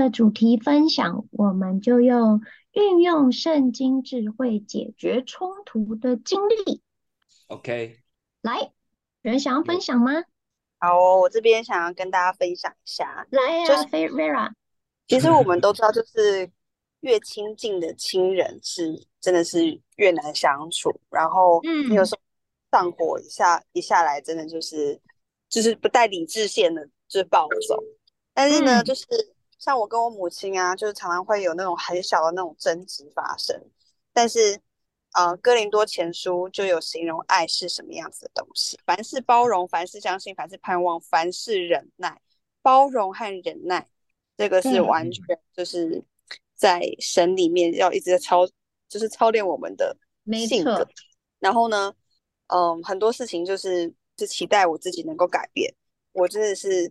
的主题分享，我们就用运用圣经智慧解决冲突的经历。OK，来，有人想要分享吗？好哦，我这边想要跟大家分享一下。来呀、啊，就是 Vera。其实我们都知道，就是越亲近的亲人是真的是越难相处。然后，嗯，有时候上火一下一下来，真的就是就是不带理智线的，就是暴走。但是呢，嗯、就是像我跟我母亲啊，就是常常会有那种很小的那种争执发生。但是，呃，哥林多前书就有形容爱是什么样子的东西：凡事包容，凡事相信，凡事盼望，凡事忍耐。包容和忍耐。这个是完全就是在神里面要一直在操，就是操练我们的性格。然后呢，嗯，很多事情就是是期待我自己能够改变。我真的是，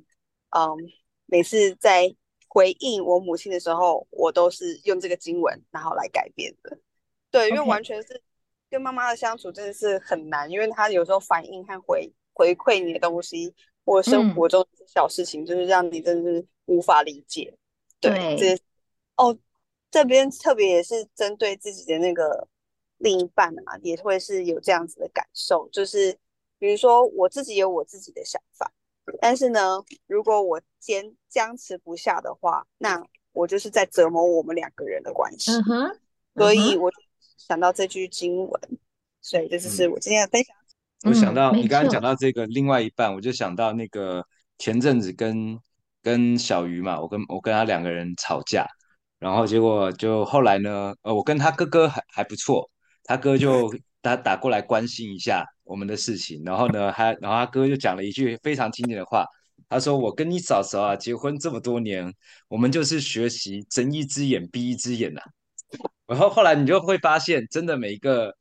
嗯，每次在回应我母亲的时候，我都是用这个经文然后来改变的。对，因为完全是跟妈妈的相处真的是很难，因为她有时候反应和回回馈你的东西，或生活中小事情，就是让你真的是。无法理解，对，对这哦，这边特别也是针对自己的那个另一半啊，也会是有这样子的感受，就是比如说我自己有我自己的想法，但是呢，如果我坚僵持不下的话，那我就是在折磨我们两个人的关系。嗯哼，所以我想到这句经文，所以这就是我今天的分享。嗯、我想到你刚刚讲到这个另外一半，我就想到那个前阵子跟。跟小鱼嘛，我跟我跟他两个人吵架，然后结果就后来呢，呃，我跟他哥哥还还不错，他哥就打打过来关心一下我们的事情，然后呢，他然后他哥就讲了一句非常经典的话，他说：“我跟你嫂嫂啊，结婚这么多年，我们就是学习睁一只眼闭一只眼呐。”然后后来你就会发现，真的每一个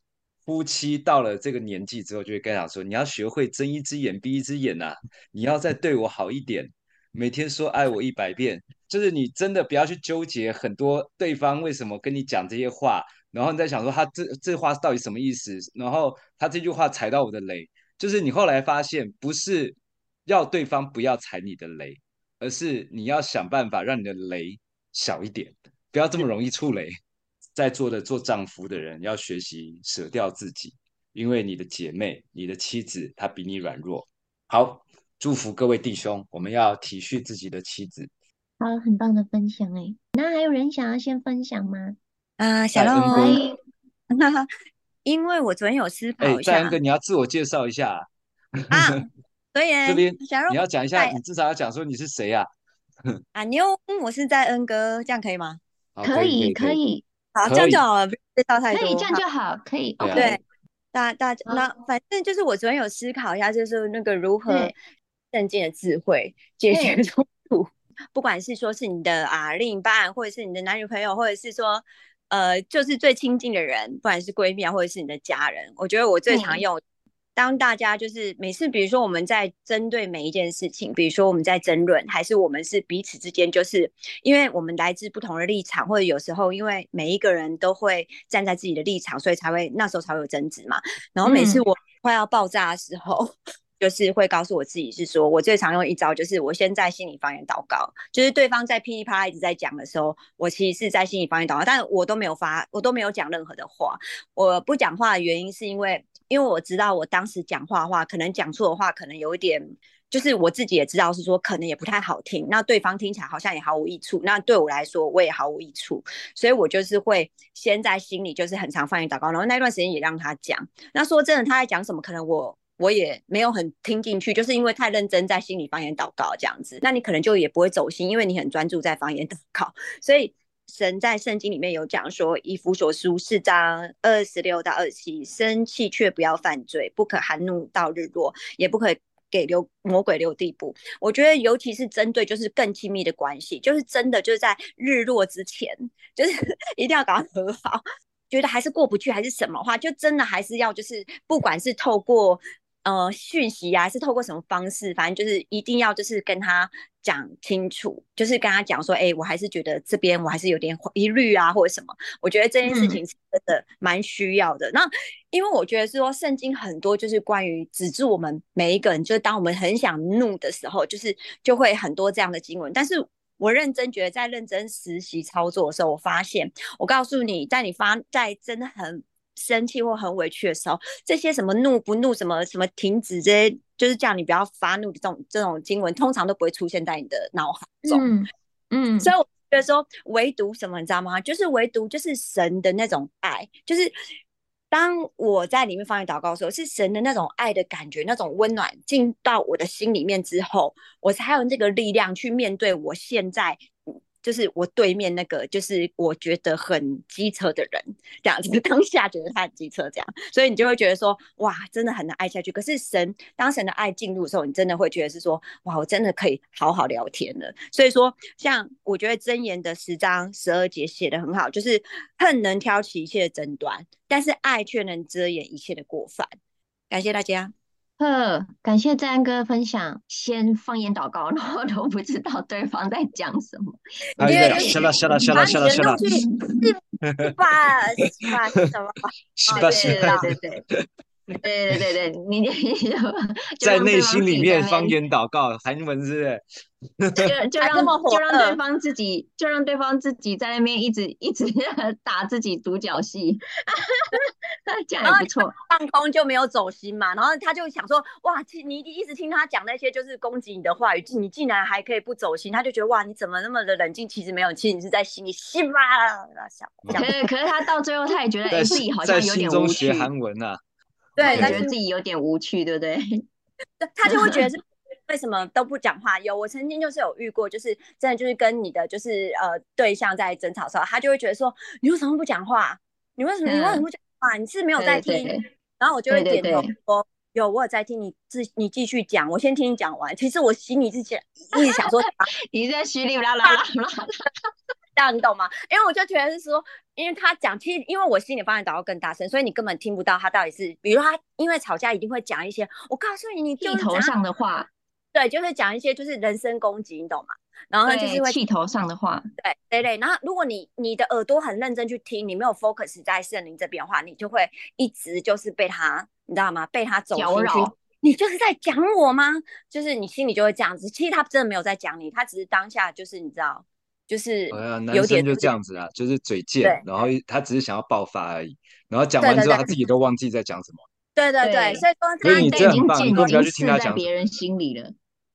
夫妻到了这个年纪之后，就会跟他说：“你要学会睁一只眼闭一只眼呐，你要再对我好一点。”每天说爱我一百遍，就是你真的不要去纠结很多对方为什么跟你讲这些话，然后你在想说他这这话到底什么意思，然后他这句话踩到我的雷，就是你后来发现不是要对方不要踩你的雷，而是你要想办法让你的雷小一点，不要这么容易触雷。在座的做丈夫的人要学习舍掉自己，因为你的姐妹、你的妻子她比你软弱。好。祝福各位弟兄，我们要体恤自己的妻子。好，很棒的分享哎。那还有人想要先分享吗？啊，小龙，因为我昨天有思考一下。哎，恩哥，你要自我介绍一下啊。所以这边你要讲一下，你至少要讲说你是谁呀？啊，妞，我是在恩哥，这样可以吗？可以，可以。好，这样就好了，介绍太多。可以，这样就好，可以。对，大大那反正就是我昨天有思考一下，就是那个如何。正经的智慧解决冲突，不管是说是你的啊另一半，或者是你的男女朋友，或者是说呃就是最亲近的人，不管是闺蜜啊，或者是你的家人，我觉得我最常用。当大家就是每次，比如说我们在针对每一件事情，比如说我们在争论，还是我们是彼此之间，就是因为我们来自不同的立场，或者有时候因为每一个人都会站在自己的立场，所以才会那时候才会有争执嘛。然后每次我快要爆炸的时候。嗯就是会告诉我自己是说，我最常用一招就是我先在心里方言祷告，就是对方在噼里啪啦一直在讲的时候，我其实是在心里方言祷告，但我都没有发，我都没有讲任何的话。我不讲话的原因是因为，因为我知道我当时讲话的话，可能讲错的话，可能有一点，就是我自己也知道是说，可能也不太好听，那对方听起来好像也毫无益处，那对我来说我也毫无益处，所以我就是会先在心里就是很常方言祷告，然后那段时间也让他讲。那说真的，他在讲什么，可能我。我也没有很听进去，就是因为太认真在心里方言祷告这样子，那你可能就也不会走心，因为你很专注在方言祷告。所以神在圣经里面有讲说，以弗所书四章二十六到二十七，生气却不要犯罪，不可含怒到日落，也不可给留魔鬼留地步。我觉得尤其是针对就是更亲密的关系，就是真的就是在日落之前，就是 一定要赶快和好。觉得还是过不去还是什么话，就真的还是要就是不管是透过。呃，讯息啊，是透过什么方式？反正就是一定要就是跟他讲清楚，就是跟他讲说，哎、欸，我还是觉得这边我还是有点疑虑啊，或者什么。我觉得这件事情是真的蛮需要的。嗯、那因为我觉得是说，圣经很多就是关于止住我们每一个人，就是当我们很想怒的时候，就是就会很多这样的经文。但是我认真觉得在认真实习操作的时候，我发现，我告诉你，在你发在真的很生气或很委屈的时候，这些什么怒不怒，什么什么停止这些，就是叫你不要发怒的这种这种经文，通常都不会出现在你的脑海中。嗯，嗯，所以我觉得说，唯独什么，你知道吗？就是唯独就是神的那种爱，就是。当我在里面方言祷告的时候，是神的那种爱的感觉，那种温暖进到我的心里面之后，我才有这个力量去面对我现在。就是我对面那个，就是我觉得很机车的人，这样子当下觉得他很机车，这样，所以你就会觉得说，哇，真的很难爱下去。可是神，当神的爱进入的时候，你真的会觉得是说，哇，我真的可以好好聊天了。所以说，像我觉得箴言的十章十二节写的很好，就是恨能挑起一切的争端，但是爱却能遮掩一切的过犯。感谢大家。呵，感谢赞安哥分享。先方言祷告，然后都不知道对方在讲什么。哎呀，笑了笑了笑了笑了笑了。是吧？是吧？是什么？是吧？是吧？对对对。对对对对，你 在内心里面方言祷告，韩文是不是？就就让 就让对方自己，就让对方自己在那边一直一直 打自己独角戏，这样也不错。放空就没有走心嘛，然后他就想说，哇，你一直听他讲那些就是攻击你的话语，你竟然还可以不走心，他就觉得哇，你怎么那么的冷静？其实没有，其实你是在心里心吧？想。可是可是他到最后他也觉得自己好像有点无趣。学韩文啊。对，他觉得自己有点无趣，对不对？他就会觉得是为什么都不讲话？有我曾经就是有遇过，就是真的就是跟你的就是呃对象在争吵的时候，他就会觉得说，你为什么不讲话？你为什么你为什么不讲话？你是没有在听？然后我就会点头说，有我有在听你，自你继续讲，我先听你讲完。其实我心里是想一直想说，你在虚里啦啦啦啦。这样你懂吗？因为我就觉得是说，因为他讲，其实因为我心里方言祷告更大声，所以你根本听不到他到底是，比如他因为吵架一定会讲一些，我告诉你，你气头上的话，对，就是讲一些就是人身攻击，你懂吗？然后就是会气头上的话，对对对。然后如果你你的耳朵很认真去听，你没有 focus 在圣灵这边的话，你就会一直就是被他，你知道吗？被他走进去，你就是在讲我吗？就是你心里就会这样子。其实他真的没有在讲你，他只是当下就是你知道。就是有点、哎、男生就这样子啊，就是嘴贱，然后他只是想要爆发而已，然后讲完之后他自己都忘记在讲什么。对对对，对，所以说他已经已经刺在别人心里了。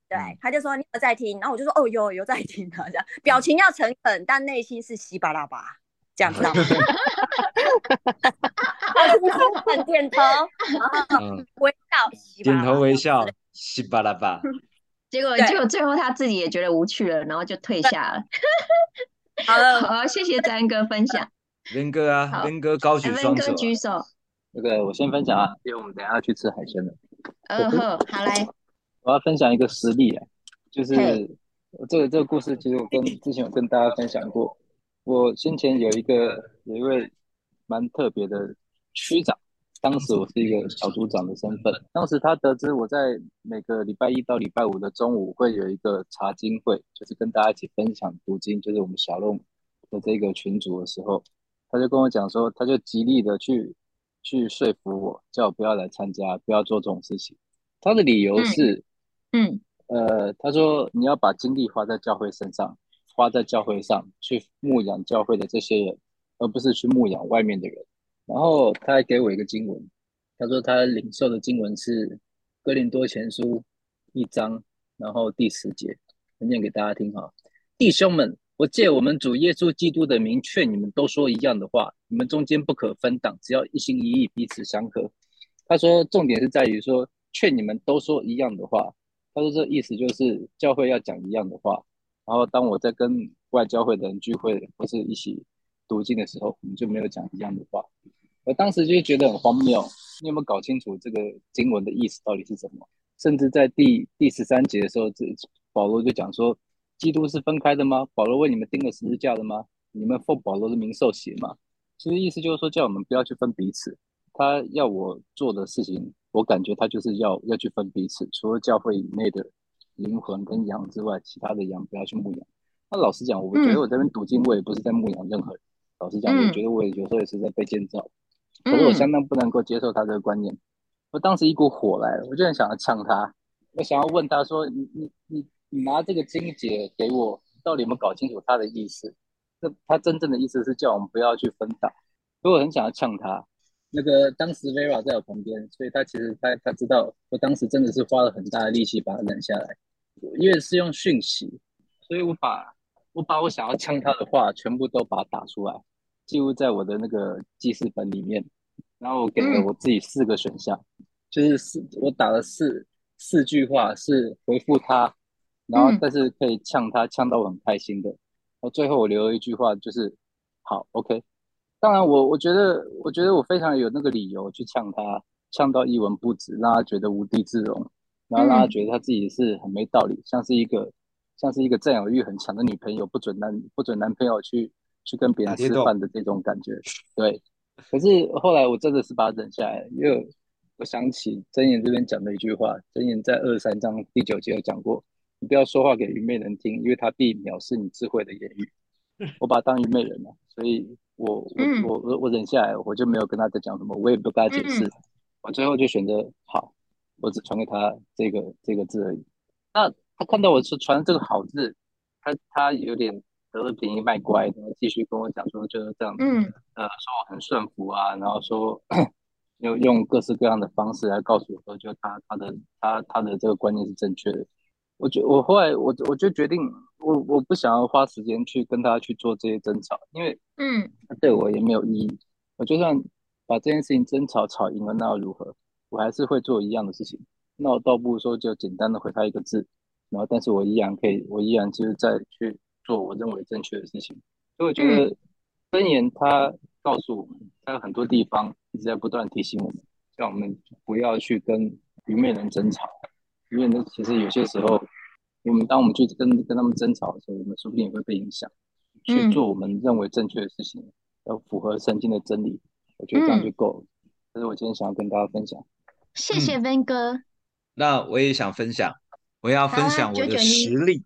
对，他就说你有在听，然后我就说哦有有在听啊，这样表情要诚恳，但内心是稀巴拉巴这样子。很点头，然后微笑，点头微笑，稀巴拉巴。结果，结果最后他自己也觉得无趣了，然后就退下了。好了，好，谢谢詹哥分享。林哥啊，林哥高举双手。举手。那个我先分享啊，因为我们等下要去吃海鲜了。嗯哼，好嘞。我要分享一个实例啊，就是这个这个故事，其实我跟之前有跟大家分享过。我先前有一个有一位蛮特别的区长。当时我是一个小组长的身份。当时他得知我在每个礼拜一到礼拜五的中午会有一个查经会，就是跟大家一起分享读经，就是我们小龙的这个群组的时候，他就跟我讲说，他就极力的去去说服我，叫我不要来参加，不要做这种事情。他的理由是，嗯，嗯呃，他说你要把精力花在教会身上，花在教会上去牧养教会的这些人，而不是去牧养外面的人。然后他还给我一个经文，他说他领受的经文是《哥林多前书》一章，然后第十节，我念给大家听哈。弟兄们，我借我们主耶稣基督的名劝你们，都说一样的话，你们中间不可分党，只要一心一意，彼此相合。他说重点是在于说劝你们都说一样的话。他说这意思就是教会要讲一样的话。然后当我在跟外教会的人聚会，或是一起读经的时候，我们就没有讲一样的话。我当时就觉得很荒谬，你有没有搞清楚这个经文的意思到底是什么？甚至在第第十三节的时候，这保罗就讲说，基督是分开的吗？保罗为你们钉了十字架的吗？你们奉保罗的名受洗吗？其实意思就是说，叫我们不要去分彼此。他要我做的事情，我感觉他就是要要去分彼此，除了教会以内的灵魂跟羊之外，其他的羊不要去牧养。那老实讲，我觉得我这边读经，我也不是在牧养任何人。老实讲，我觉得我也有时候也是在被建造。可是我相当不能够接受他这个观念，我当时一股火来了，我就很想要呛他，我想要问他说：“你你你你拿这个金姐给我，到底有没有搞清楚他的意思？那他真正的意思是叫我们不要去分党，所以我很想要呛他。那个当时 Vera 在我旁边，所以他其实他他知道，我当时真的是花了很大的力气把他拦下来，因为是用讯息，所以我把我把我想要呛他的话全部都把它打出来，记录在我的那个记事本里面，然后我给了我自己四个选项，嗯、就是四我打了四四句话是回复他，然后但是可以呛他呛到我很开心的，然后最后我留了一句话就是好 OK。当然我，我我觉得，我觉得我非常有那个理由去呛他，呛到一文不值，让他觉得无地自容，然后让他觉得他自己是很没道理，嗯、像是一个像是一个占有欲很强的女朋友，不准男不准男朋友去去跟别人吃饭的这种感觉。对，可是后来我真的是把他忍下来，因为我想起真言这边讲的一句话，真言在二三章第九节有讲过，你不要说话给愚昧人听，因为他必藐视你智慧的言语。我把他当愚昧人了，所以。我我我我我忍下来，我就没有跟他再讲什么，我也不跟他解释，我最后就选择好，我只传给他这个这个字而已。那他看到我是传这个好字，他他有点得了便宜卖乖，然后继续跟我讲说就是这样子，嗯，呃，说我很顺服啊，然后说 用用各式各样的方式来告诉我说，就他他的他他的这个观念是正确的。我觉我后来我我就决定。我我不想要花时间去跟他去做这些争吵，因为嗯，对我也没有意义。我就算把这件事情争吵吵赢了，那又如何？我还是会做一样的事情。那我倒不如说就简单的回他一个字，然后但是我依然可以，我依然就是在去做我认为正确的事情。所以我觉得箴言它告诉我们，它有很多地方一直在不断提醒我们，让我们不要去跟愚昧人争吵，愚昧人，其实有些时候。我们当我们去跟跟他们争吵的时候，我们说不定也会被影响，去做我们认为正确的事情，要符合圣经的真理。我觉得这样就够了。这是我今天想要跟大家分享。谢谢 Van 哥。那我也想分享，我要分享我的实力。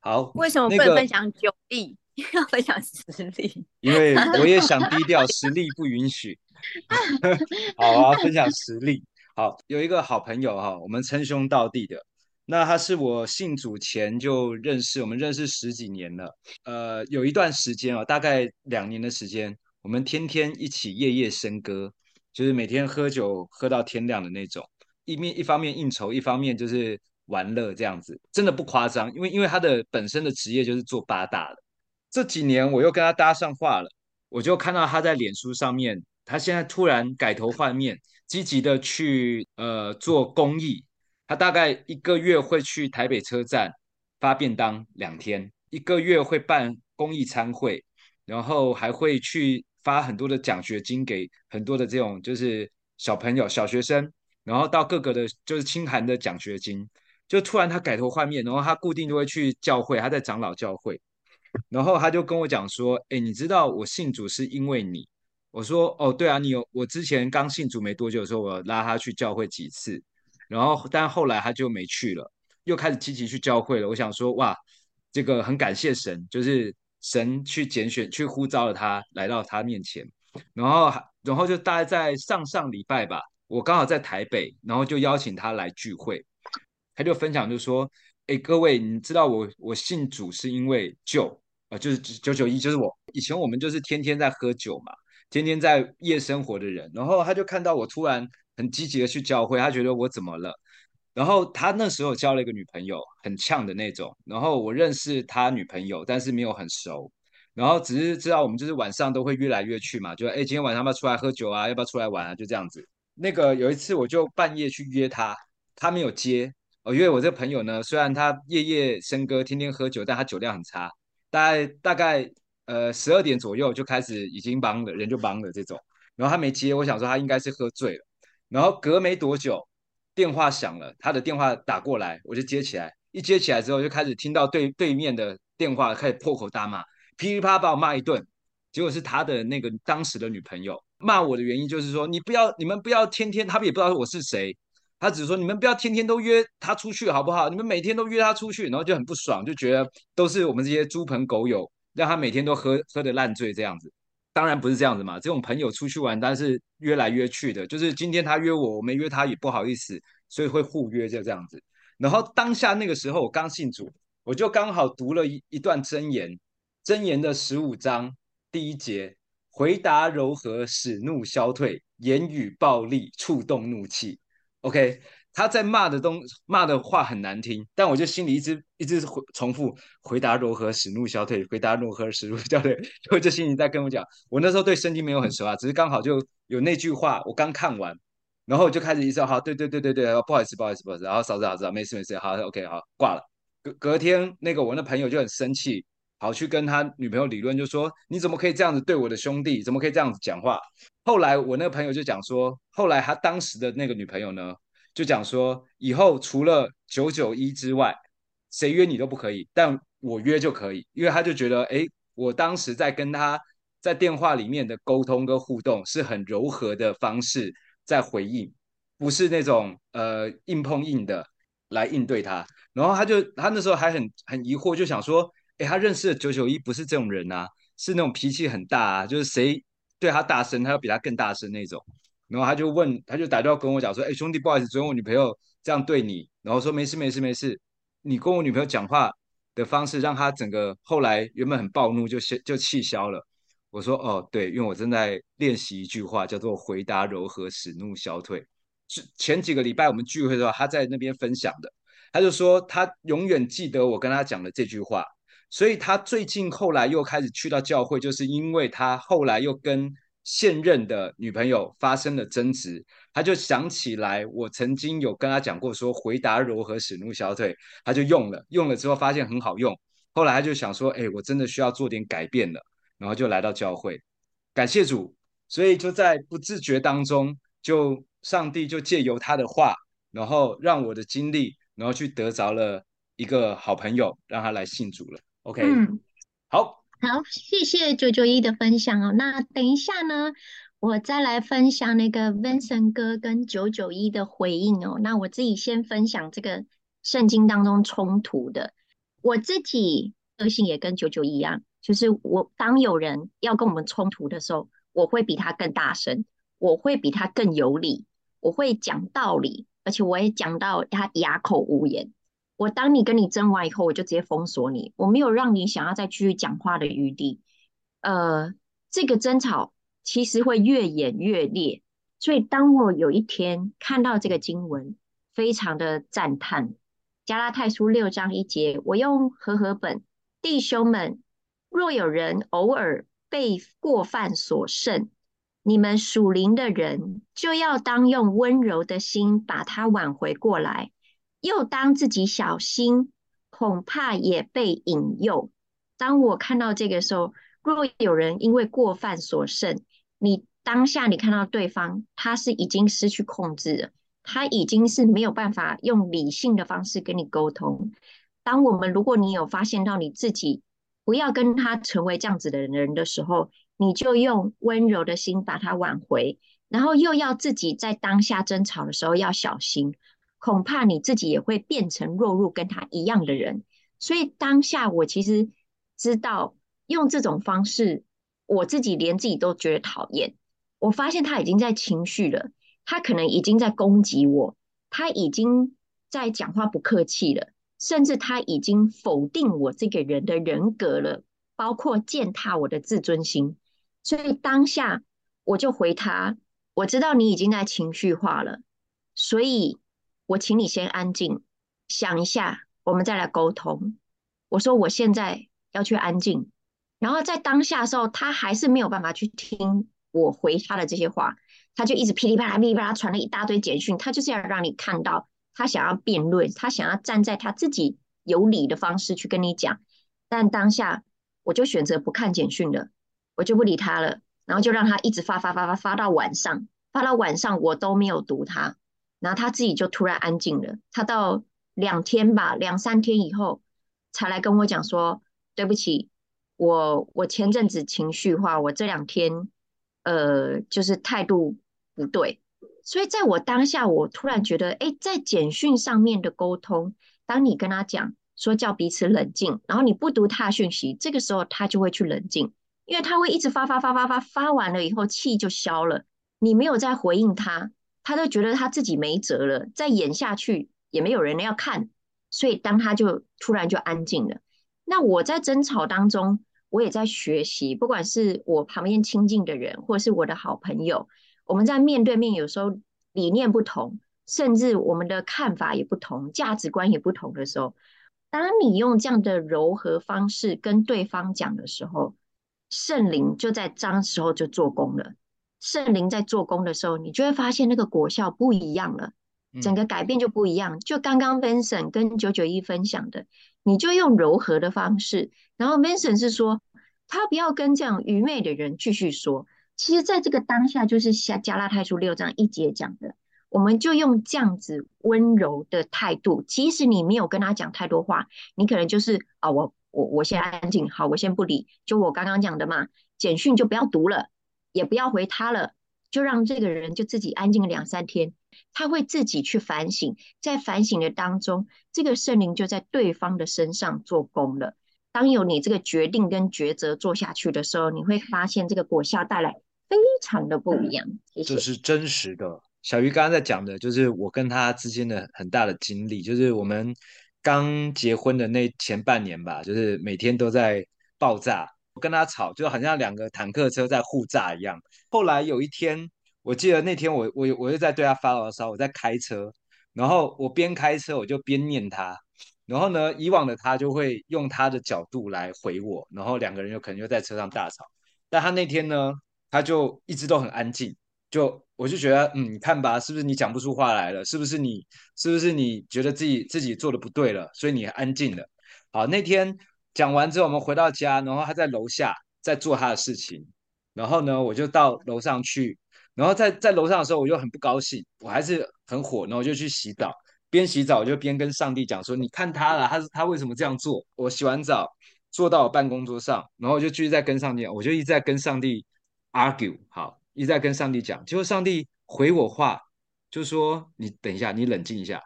好，为什么不能分享酒力？要分享实力？因为 我也想低调，实力不允许。好啊，分享实力。好，有一个好朋友哈，我们称兄道弟的。那他是我信主前就认识，我们认识十几年了。呃，有一段时间哦，大概两年的时间，我们天天一起夜夜笙歌，就是每天喝酒喝到天亮的那种。一面一方面应酬，一方面就是玩乐这样子，真的不夸张。因为因为他的本身的职业就是做八大的。这几年我又跟他搭上话了，我就看到他在脸书上面，他现在突然改头换面，积极的去呃做公益。他大概一个月会去台北车站发便当两天，一个月会办公益餐会，然后还会去发很多的奖学金给很多的这种就是小朋友、小学生，然后到各个的就是清寒的奖学金。就突然他改头换面，然后他固定就会去教会，他在长老教会，然后他就跟我讲说：“哎，你知道我信主是因为你？”我说：“哦，对啊，你有我之前刚信主没多久的时候，我拉他去教会几次。”然后，但后来他就没去了，又开始积极去教会了。我想说，哇，这个很感谢神，就是神去拣选、去呼召了他来到他面前。然后，然后就大概在上上礼拜吧，我刚好在台北，然后就邀请他来聚会。他就分享，就说：“哎，各位，你知道我我信主是因为救啊，就是九九一，就是我以前我们就是天天在喝酒嘛，天天在夜生活的人。然后他就看到我突然。”很积极的去教会，他觉得我怎么了？然后他那时候交了一个女朋友，很呛的那种。然后我认识他女朋友，但是没有很熟。然后只是知道我们就是晚上都会约来约去嘛，就哎，今天晚上要不要出来喝酒啊？要不要出来玩啊？就这样子。那个有一次我就半夜去约他，他没有接。哦，因为我这个朋友呢，虽然他夜夜笙歌，天天喝酒，但他酒量很差。大概大概呃十二点左右就开始已经懵了，人就懵了这种。然后他没接，我想说他应该是喝醉了。然后隔没多久，电话响了，他的电话打过来，我就接起来。一接起来之后，就开始听到对对面的电话开始破口大骂，噼里啪啦把我骂一顿。结果是他的那个当时的女朋友骂我的原因，就是说你不要，你们不要天天，他们也不知道我是谁，他只是说你们不要天天都约他出去好不好？你们每天都约他出去，然后就很不爽，就觉得都是我们这些猪朋狗友让他每天都喝喝得烂醉这样子。当然不是这样子嘛，这种朋友出去玩，但是约来约去的，就是今天他约我，我没约他也不好意思，所以会互约就这样子。然后当下那个时候我刚信主，我就刚好读了一一段箴言，箴言的十五章第一节，回答柔和，使怒消退；言语暴力，触动怒气。OK。他在骂的东骂的话很难听，但我就心里一直一直回重复回答如何使怒消退，回答如何使怒消退。我就心里在跟我讲，我那时候对圣经没有很熟啊，只是刚好就有那句话，我刚看完，然后就开始一直好，对对对对对，不好意思不好意思不好意思，然后嫂子嫂子没事没事，好 OK 好挂了。隔隔天那个我那朋友就很生气，跑去跟他女朋友理论，就说你怎么可以这样子对我的兄弟，怎么可以这样子讲话？后来我那个朋友就讲说，后来他当时的那个女朋友呢？就讲说，以后除了九九一之外，谁约你都不可以，但我约就可以，因为他就觉得，哎，我当时在跟他在电话里面的沟通跟互动是很柔和的方式在回应，不是那种呃硬碰硬的来应对他。然后他就他那时候还很很疑惑，就想说，哎，他认识的九九一不是这种人啊，是那种脾气很大啊，就是谁对他大声，他要比他更大声那种。然后他就问，他就打电话跟我讲说：“哎，兄弟，不好意思，昨天我女朋友这样对你。”然后说：“没事，没事，没事。你跟我女朋友讲话的方式，让他整个后来原本很暴怒，就就气消了。”我说：“哦，对，因为我正在练习一句话，叫做‘回答柔和，使怒消退’。是前几个礼拜我们聚会的时候，他在那边分享的。他就说他永远记得我跟他讲的这句话，所以他最近后来又开始去到教会，就是因为他后来又跟。”现任的女朋友发生了争执，他就想起来，我曾经有跟他讲过，说回答柔和，使怒消退，他就用了，用了之后发现很好用，后来他就想说，哎，我真的需要做点改变了，然后就来到教会，感谢主，所以就在不自觉当中，就上帝就借由他的话，然后让我的经历，然后去得着了一个好朋友，让他来信主了。OK，嗯，好。好，谢谢九九一的分享哦。那等一下呢，我再来分享那个 Vincent 哥跟九九一的回应哦。那我自己先分享这个圣经当中冲突的。我自己个性也跟九九一一样，就是我当有人要跟我们冲突的时候，我会比他更大声，我会比他更有理，我会讲道理，而且我也讲到他哑口无言。我当你跟你争完以后，我就直接封锁你，我没有让你想要再继续讲话的余地。呃，这个争吵其实会越演越烈，所以当我有一天看到这个经文，非常的赞叹。加拉太书六章一节，我用和合本，弟兄们，若有人偶尔被过犯所胜，你们属灵的人就要当用温柔的心把他挽回过来。又当自己小心，恐怕也被引诱。当我看到这个时候，若有人因为过犯所胜，你当下你看到对方，他是已经失去控制了，他已经是没有办法用理性的方式跟你沟通。当我们如果你有发现到你自己不要跟他成为这样子的人的时候，你就用温柔的心把他挽回，然后又要自己在当下争吵的时候要小心。恐怕你自己也会变成落入跟他一样的人，所以当下我其实知道用这种方式，我自己连自己都觉得讨厌。我发现他已经在情绪了，他可能已经在攻击我，他已经在讲话不客气了，甚至他已经否定我这个人的人格了，包括践踏我的自尊心。所以当下我就回他，我知道你已经在情绪化了，所以。我请你先安静，想一下，我们再来沟通。我说我现在要去安静，然后在当下的时候，他还是没有办法去听我回他的这些话，他就一直噼里啪啦、噼里啪啦传了一大堆简讯，他就是要让你看到他想要辩论，他想要站在他自己有理的方式去跟你讲。但当下我就选择不看简讯了，我就不理他了，然后就让他一直发发发发发到晚上，发到晚上我都没有读他。然后他自己就突然安静了，他到两天吧，两三天以后才来跟我讲说：“对不起，我我前阵子情绪化，我这两天呃就是态度不对。”所以在我当下，我突然觉得，哎，在简讯上面的沟通，当你跟他讲说叫彼此冷静，然后你不读他讯息，这个时候他就会去冷静，因为他会一直发发发发发，发完了以后气就消了，你没有再回应他。他都觉得他自己没辙了，再演下去也没有人要看，所以当他就突然就安静了。那我在争吵当中，我也在学习，不管是我旁边亲近的人，或是我的好朋友，我们在面对面，有时候理念不同，甚至我们的看法也不同，价值观也不同的时候，当你用这样的柔和方式跟对方讲的时候，圣灵就在这时候就做工了。圣灵在做工的时候，你就会发现那个果效不一样了，整个改变就不一样。就刚刚 Vincent 跟九九一分享的。你就用柔和的方式，然后 Vincent 是说，他不要跟这样愚昧的人继续说。其实，在这个当下，就是加加拉太书六章一节讲的，我们就用这样子温柔的态度，即使你没有跟他讲太多话，你可能就是啊，我我我先安静，好，我先不理，就我刚刚讲的嘛，简讯就不要读了，也不要回他了，就让这个人就自己安静两三天。他会自己去反省，在反省的当中，这个圣灵就在对方的身上做工了。当有你这个决定跟抉择做下去的时候，你会发现这个果效带来非常的不一样。谢谢。这是真实的。小鱼刚刚在讲的，就是我跟他之间的很大的经历，就是我们刚结婚的那前半年吧，就是每天都在爆炸，我跟他吵，就好像两个坦克车在互炸一样。后来有一天。我记得那天我我我又在对他发牢骚，我在开车，然后我边开车我就边念他，然后呢，以往的他就会用他的角度来回我，然后两个人就可能又在车上大吵，但他那天呢，他就一直都很安静，就我就觉得，嗯，你看吧，是不是你讲不出话来了？是不是你是不是你觉得自己自己做的不对了，所以你安静了？好，那天讲完之后，我们回到家，然后他在楼下在做他的事情，然后呢，我就到楼上去。然后在在楼上的时候，我就很不高兴，我还是很火，然后我就去洗澡，边洗澡我就边跟上帝讲说：“你看他了，他他为什么这样做？”我洗完澡坐到我办公桌上，然后我就继续在跟上帝，我就一直在跟上帝 argue，好，一直在跟上帝讲。结果上帝回我话，就说：“你等一下，你冷静一下。”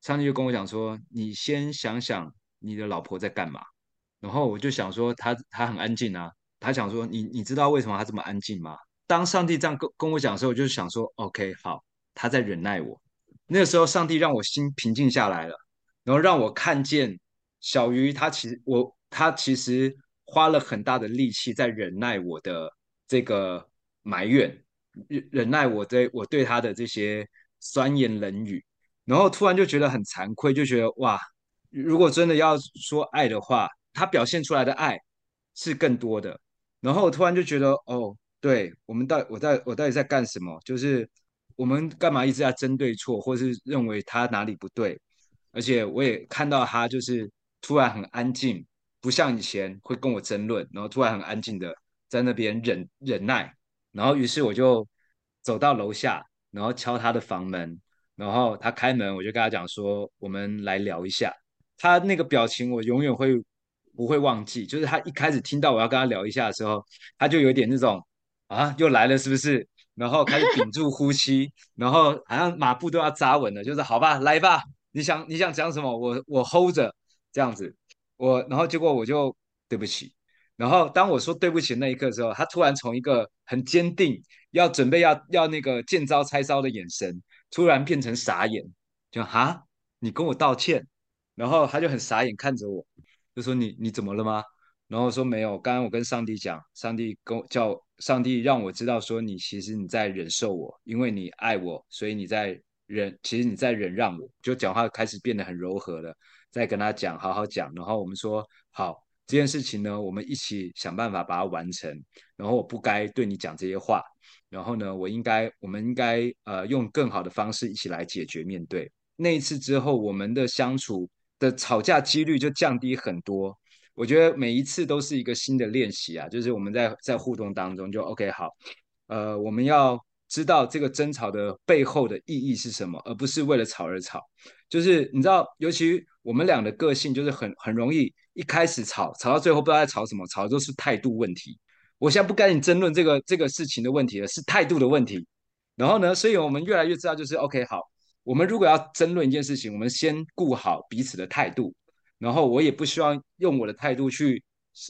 上帝就跟我讲说：“你先想想你的老婆在干嘛。”然后我就想说他：“他很安静啊。”他想说：“你你知道为什么他这么安静吗？”当上帝这样跟跟我讲的时候，我就想说，OK，好，他在忍耐我。那个时候，上帝让我心平静下来了，然后让我看见小鱼，他其实我他其实花了很大的力气在忍耐我的这个埋怨，忍忍耐我对我对他的这些酸言冷语，然后突然就觉得很惭愧，就觉得哇，如果真的要说爱的话，他表现出来的爱是更多的。然后我突然就觉得哦。对，我们到我在我到底在干什么？就是我们干嘛一直在争对错，或是认为他哪里不对？而且我也看到他就是突然很安静，不像以前会跟我争论，然后突然很安静的在那边忍忍耐。然后于是我就走到楼下，然后敲他的房门，然后他开门，我就跟他讲说：“我们来聊一下。”他那个表情我永远会不会忘记，就是他一开始听到我要跟他聊一下的时候，他就有点那种。啊，又来了是不是？然后开始屏住呼吸，然后好像马步都要扎稳了，就是好吧，来吧，你想你想讲什么？我我 hold 着这样子，我然后结果我就对不起，然后当我说对不起那一刻的时候，他突然从一个很坚定要准备要要那个见招拆招的眼神，突然变成傻眼，就哈，你跟我道歉，然后他就很傻眼看着我，就说你你怎么了吗？然后说没有，刚刚我跟上帝讲，上帝跟我叫上帝让我知道说你其实你在忍受我，因为你爱我，所以你在忍，其实你在忍让我，就讲话开始变得很柔和了，再跟他讲，好好讲。然后我们说好这件事情呢，我们一起想办法把它完成。然后我不该对你讲这些话，然后呢，我应该，我们应该呃用更好的方式一起来解决面对。那一次之后，我们的相处的吵架几率就降低很多。我觉得每一次都是一个新的练习啊，就是我们在在互动当中就 OK 好，呃，我们要知道这个争吵的背后的意义是什么，而不是为了吵而吵。就是你知道，尤其我们俩的个性，就是很很容易一开始吵，吵到最后不知道在吵什么，吵的都是态度问题。我现在不跟你争论这个这个事情的问题了，是态度的问题。然后呢，所以我们越来越知道，就是 OK 好，我们如果要争论一件事情，我们先顾好彼此的态度。然后我也不希望用我的态度去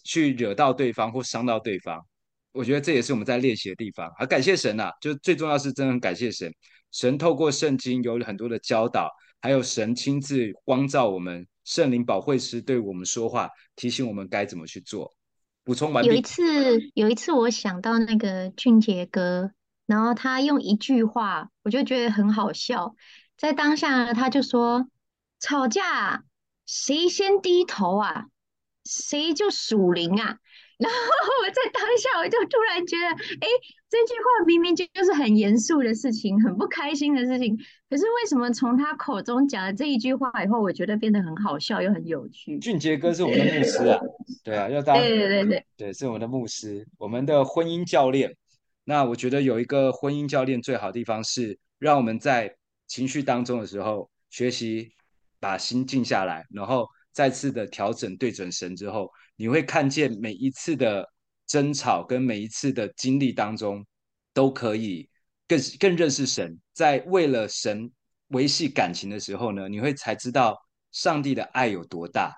去惹到对方或伤到对方，我觉得这也是我们在练习的地方。好，感谢神呐，就最重要是真的很感谢神。神透过圣经有很多的教导，还有神亲自光照我们圣灵保惠师对我们说话，提醒我们该怎么去做。补充完毕。有一次，有一次我想到那个俊杰哥，然后他用一句话，我就觉得很好笑。在当下，他就说：“吵架谁先低头啊，谁就属灵啊。”然后我在当下，我就突然觉得，哎，这句话明明就就是很严肃的事情，很不开心的事情，可是为什么从他口中讲了这一句话以后，我觉得变得很好笑又很有趣？俊杰哥是我们的牧师啊，对啊，要当 对对对对对，是我们的牧师，我们的婚姻教练。那我觉得有一个婚姻教练最好的地方是，让我们在情绪当中的时候，学习把心静下来，然后再次的调整对准神之后。你会看见每一次的争吵跟每一次的经历当中，都可以更更认识神。在为了神维系感情的时候呢，你会才知道上帝的爱有多大。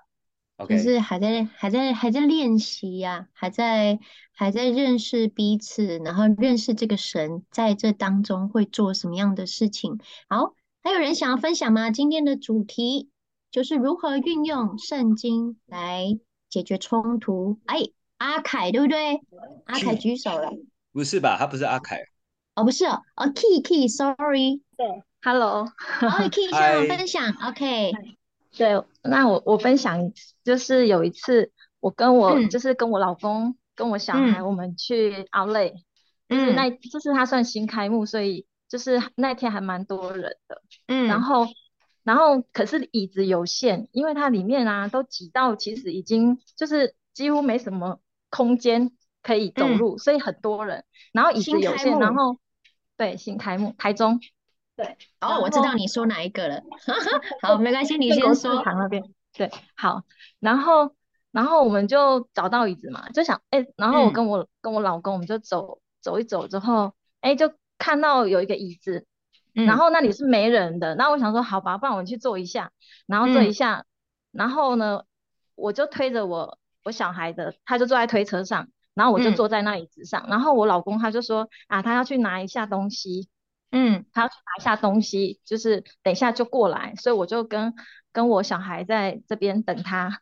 OK，就是还在还在还在练习呀，还在还在认识彼此，然后认识这个神在这当中会做什么样的事情。好，还有人想要分享吗？今天的主题就是如何运用圣经来。解决冲突，哎，阿凯对不对？阿凯举手了，不是吧？他不是阿凯，哦，不是哦，哦，Key Key，Sorry，对，Hello，哦，Key 想要分享，OK，对，那我我分享就是有一次我跟我、嗯、就是跟我老公跟我小孩、嗯、我们去 Outlet，就是那就是他算新开幕，所以就是那天还蛮多人的，嗯，然后。然后可是椅子有限，因为它里面啊都挤到，其实已经就是几乎没什么空间可以走路，嗯、所以很多人。然后椅子有限，然后对新开幕台中，对。哦，我知道你说哪一个了。好，没关系，你先说。旁那边。对，好，然后然后我们就找到椅子嘛，就想哎，然后我跟我、嗯、跟我老公我们就走走一走之后，哎，就看到有一个椅子。然后那里是没人的，那、嗯、我想说好吧，不然我去坐一下，然后坐一下，嗯、然后呢，我就推着我我小孩的，他就坐在推车上，然后我就坐在那椅子上，嗯、然后我老公他就说啊，他要去拿一下东西，嗯，他要去拿一下东西，就是等一下就过来，所以我就跟跟我小孩在这边等他，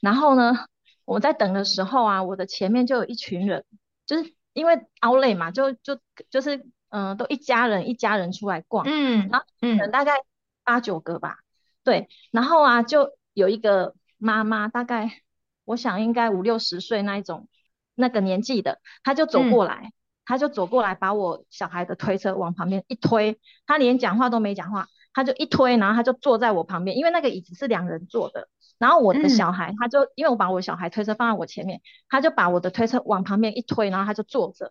然后呢，我在等的时候啊，我的前面就有一群人，就是因为 Outlet 嘛，就就就是。嗯，都一家人一家人出来逛，嗯，然后嗯，大概八九个吧，对，然后啊，就有一个妈妈，大概我想应该五六十岁那一种那个年纪的，她就走过来，她、嗯、就走过来，把我小孩的推车往旁边一推，他连讲话都没讲话，他就一推，然后他就坐在我旁边，因为那个椅子是两人坐的，然后我的小孩，他就因为我把我小孩推车放在我前面，他就把我的推车往旁边一推，然后他就坐着。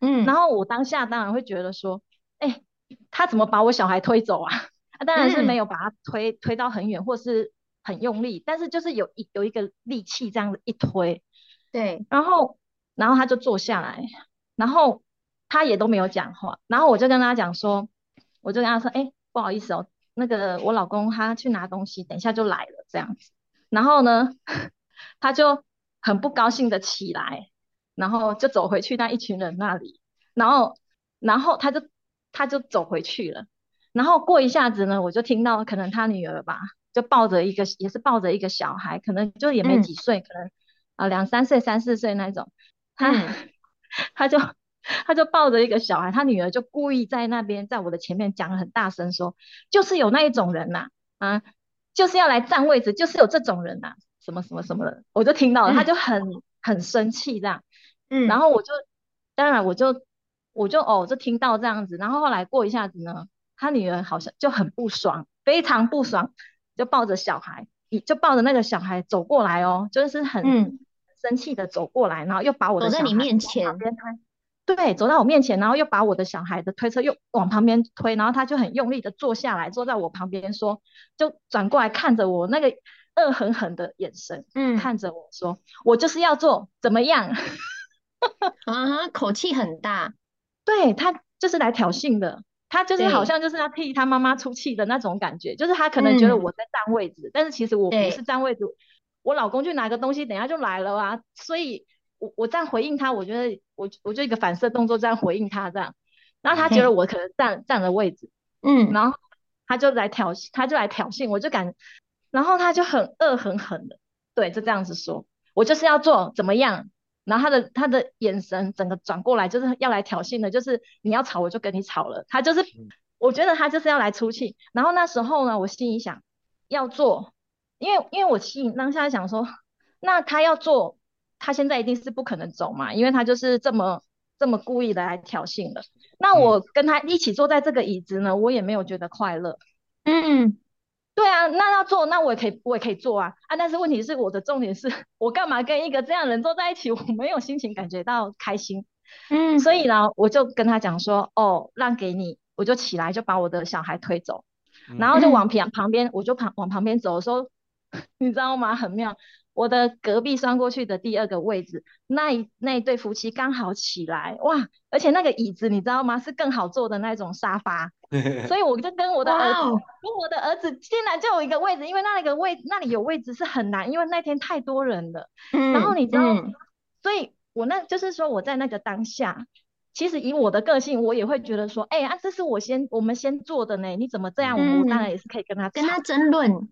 嗯，然后我当下当然会觉得说，哎、欸，他怎么把我小孩推走啊？啊，当然是没有把他推、嗯、推到很远，或是很用力，但是就是有一有一个力气这样子一推，对，然后然后他就坐下来，然后他也都没有讲话，然后我就跟他讲说，我就跟他说，哎、欸，不好意思哦，那个我老公他去拿东西，等一下就来了这样子，然后呢，他就很不高兴的起来。然后就走回去那一群人那里，然后，然后他就他就走回去了。然后过一下子呢，我就听到可能他女儿吧，就抱着一个也是抱着一个小孩，可能就也没几岁，嗯、可能啊、呃、两三岁、三四岁那种。他、嗯、他就他就抱着一个小孩，他女儿就故意在那边在我的前面讲很大声说，就是有那一种人呐、啊，啊，就是要来占位置，就是有这种人呐、啊，什么什么什么的，我就听到了，他就很、嗯、很生气这样。嗯，然后我就，当然我就，我就哦，就听到这样子，然后后来过一下子呢，他女儿好像就很不爽，非常不爽，就抱着小孩，就抱着那个小孩走过来哦，就是很生气的走过来，然后又把我的小孩往旁边推，走在你面前，对，走到我面前，然后又把我的小孩的推车又往旁边推，然后他就很用力的坐下来，坐在我旁边说，就转过来看着我那个恶狠狠的眼神，嗯，看着我说，我就是要做怎么样？啊，口气很大，对，他就是来挑衅的，他就是好像就是要替他妈妈出气的那种感觉，就是他可能觉得我在占位置，嗯，但是其实我不是占位置，我老公去拿个东西，等下就来了啊，所以我我这样回应他，我觉得我我就一个反射动作这样回应他这样，然后他觉得我可能占占了位置，嗯，然后他就来挑衅，他就来挑衅，我就感然后他就很恶狠狠的，对，就这样子说，我就是要做怎么样。然后他的他的眼神整个转过来，就是要来挑衅的，就是你要吵我就跟你吵了。他就是，我觉得他就是要来出气。然后那时候呢，我心里想要做，因为因为我心里当下想说，那他要做，他现在一定是不可能走嘛，因为他就是这么这么故意的来挑衅的。那我跟他一起坐在这个椅子呢，我也没有觉得快乐。嗯。对啊，那要做，那我也可以，我也可以做啊啊！但是问题是，我的重点是我干嘛跟一个这样的人坐在一起？我没有心情感觉到开心。嗯，所以呢，我就跟他讲说，哦，让给你，我就起来就把我的小孩推走，然后就往 旁旁边，我就旁往旁边走的时候，你知道吗？很妙。我的隔壁转过去的第二个位置，那一那一对夫妻刚好起来，哇！而且那个椅子你知道吗？是更好坐的那种沙发，所以我就跟我的儿子跟我的儿子进来就有一个位置，因为那个位那里有位置是很难，因为那天太多人了。嗯、然后你知道，嗯、所以我那就是说我在那个当下，其实以我的个性，我也会觉得说，哎、欸、啊，这是我先我们先做的呢，你怎么这样？嗯、我当然也是可以跟他跟他争论，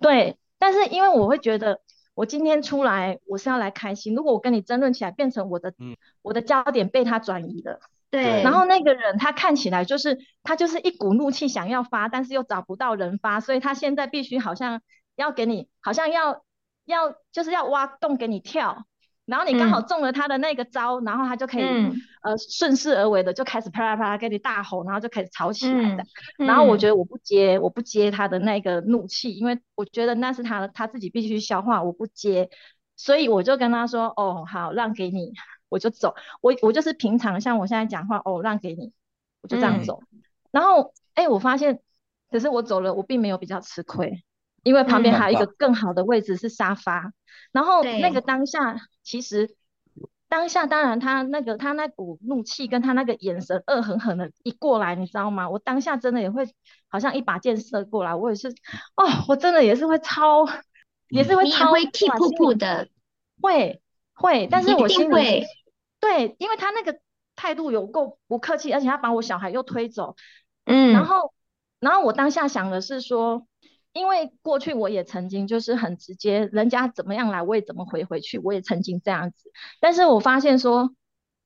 对，但是因为我会觉得。我今天出来，我是要来开心。如果我跟你争论起来，变成我的，嗯、我的焦点被他转移了。对。然后那个人他看起来就是，他就是一股怒气想要发，但是又找不到人发，所以他现在必须好像要给你，好像要要就是要挖洞给你跳。然后你刚好中了他的那个招，嗯、然后他就可以、嗯、呃顺势而为的就开始啪啦啪啦给你大吼，然后就开始吵起来的。嗯、然后我觉得我不接，我不接他的那个怒气，因为我觉得那是他他自己必须消化，我不接，所以我就跟他说：“哦，好，让给你，我就走。我我就是平常像我现在讲话，哦，让给你，我就这样走。嗯、然后哎，我发现，可是我走了，我并没有比较吃亏。”因为旁边还有一个更好的位置是沙发，嗯、然后那个当下其实当下当然他那个他那股怒气跟他那个眼神恶狠狠的一过来，你知道吗？我当下真的也会好像一把箭射过来，我也是哦，我真的也是会超，也是会超会气噗噗的，会会，但是我心里会。对，因为他那个态度有够不客气，而且他把我小孩又推走，嗯，然后然后我当下想的是说。因为过去我也曾经就是很直接，人家怎么样来我也怎么回回去，我也曾经这样子。但是我发现说，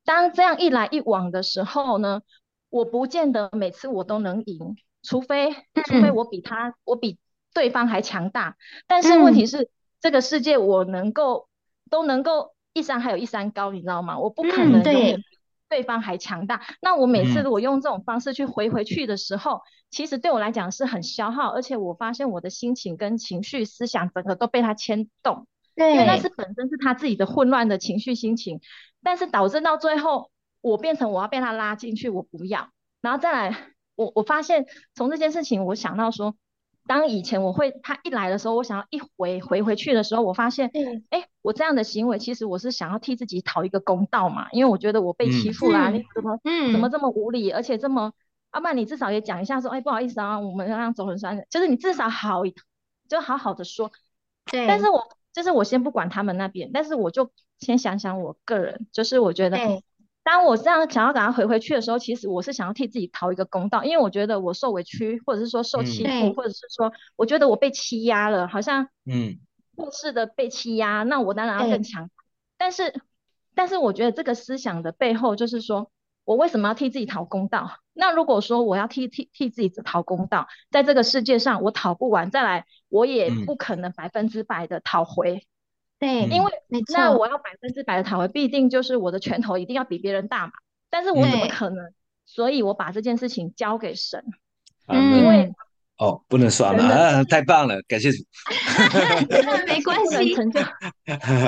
当这样一来一往的时候呢，我不见得每次我都能赢，除非除非我比他我比对方还强大。但是问题是，这个世界我能够都能够一山还有一山高，你知道吗？我不可能永远。对方还强大，那我每次如果用这种方式去回回去的时候，嗯、其实对我来讲是很消耗，而且我发现我的心情跟情绪、思想整个都被他牵动。对，因为那是本身是他自己的混乱的情绪心情，但是导致到最后，我变成我要被他拉进去，我不要。然后再来，我我发现从这件事情，我想到说。当以前我会他一来的时候，我想要一回回回去的时候，我发现，哎、嗯，我这样的行为其实我是想要替自己讨一个公道嘛，因为我觉得我被欺负啦、啊，嗯、你怎么，嗯，怎么这么无理，而且这么，阿曼，你至少也讲一下说，哎，不好意思啊，我们要让走很酸，就是你至少好，就好好的说，对，但是我就是我先不管他们那边，但是我就先想想我个人，就是我觉得。当我这样想要赶他回回去的时候，其实我是想要替自己讨一个公道，因为我觉得我受委屈，或者是说受欺负，嗯、或者是说我觉得我被欺压了，好像嗯，故事的被欺压，那我当然要更强。嗯、但是，但是我觉得这个思想的背后就是说，我为什么要替自己讨公道？那如果说我要替替替自己讨公道，在这个世界上我讨不完，再来我也不可能百分之百的讨回。嗯对，因为那我要百分之百的讨回，必定就是我的拳头一定要比别人大嘛。但是我怎么可能？所以我把这件事情交给神，嗯、因为哦，不能算了啊！太棒了，感谢主。没关系，成 就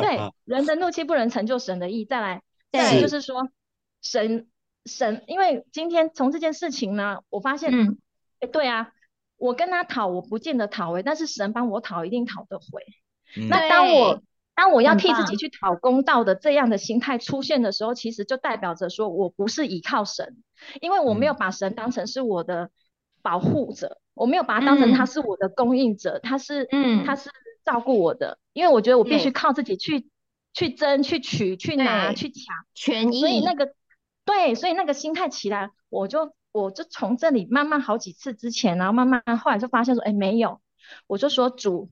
对人的怒气不能成就神的意。再来，再来就是说神神，因为今天从这件事情呢，我发现，嗯，哎，对啊，我跟他讨，我不见得讨回，但是神帮我讨，一定讨得回。嗯、那当我当我要替自己去讨公道的这样的心态出现的时候，其实就代表着说我不是依靠神，因为我没有把神当成是我的保护者，我没有把他当成他是我的供应者，他是嗯。他是照顾我的，因为我觉得我必须靠自己去去争、去取、去拿、去抢。权益，所以那个对，所以那个心态起来，我就我就从这里慢慢好几次之前，然后慢慢后来就发现说，哎，没有，我就说主，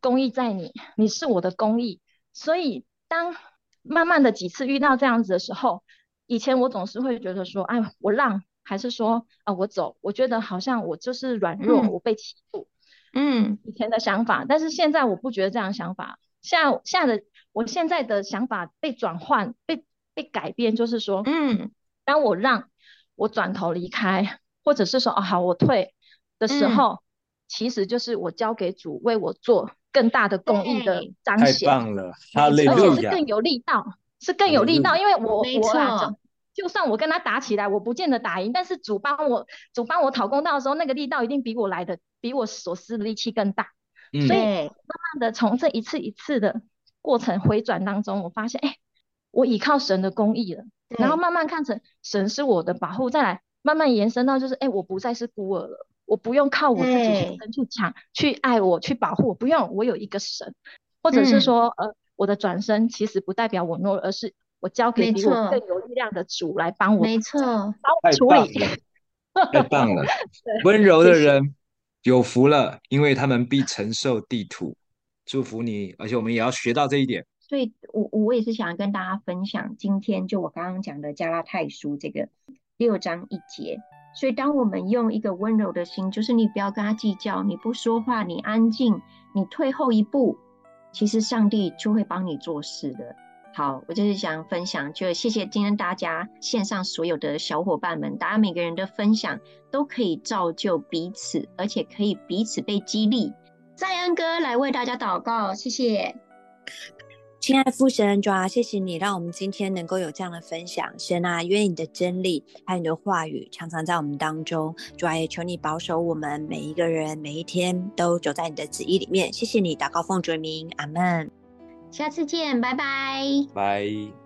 公益在你，你是我的公义。所以当慢慢的几次遇到这样子的时候，以前我总是会觉得说，哎，我让还是说啊，我走？我觉得好像我就是软弱，嗯、我被欺负。嗯，以前的想法，但是现在我不觉得这样想法。现在现在的我现在的想法被转换，被被改变，就是说，嗯，当我让我转头离开，或者是说，哦，好，我退的时候，嗯、其实就是我交给主为我做更大的公益的彰显。太棒了，而且是更有力道，是更有力道，因为我我啊，就算我跟他打起来，我不见得打赢，但是主帮我主帮我讨公道的时候，那个力道一定比我来的，比我所施的力气更大。嗯、所以慢慢的从这一次一次的过程回转当中，我发现，哎，我倚靠神的公义了，然后慢慢看成神是我的保护，再来慢慢延伸到就是，哎，我不再是孤儿了，我不用靠我自己去争去抢去爱我去保护我，不用，我有一个神，或者是说，嗯、呃，我的转身其实不代表我懦弱，而是我交给比我更有力量的主来帮我，没错，帮我处理，太棒了，温柔的人。有福了，因为他们必承受地土。祝福你，而且我们也要学到这一点。所以我我也是想跟大家分享，今天就我刚刚讲的加拉太书这个六章一节。所以当我们用一个温柔的心，就是你不要跟他计较，你不说话，你安静，你退后一步，其实上帝就会帮你做事的。好，我就是想分享，就谢谢今天大家线上所有的小伙伴们，大家每个人的分享都可以造就彼此，而且可以彼此被激励。在恩哥来为大家祷告，谢谢，亲爱的父神主啊，谢谢你让我们今天能够有这样的分享。神啊，愿你的真理还有你的话语常常在我们当中。主啊，也求你保守我们每一个人，每一天都走在你的旨意里面。谢谢你，祷告奉主名，阿门。下次见，拜拜。拜。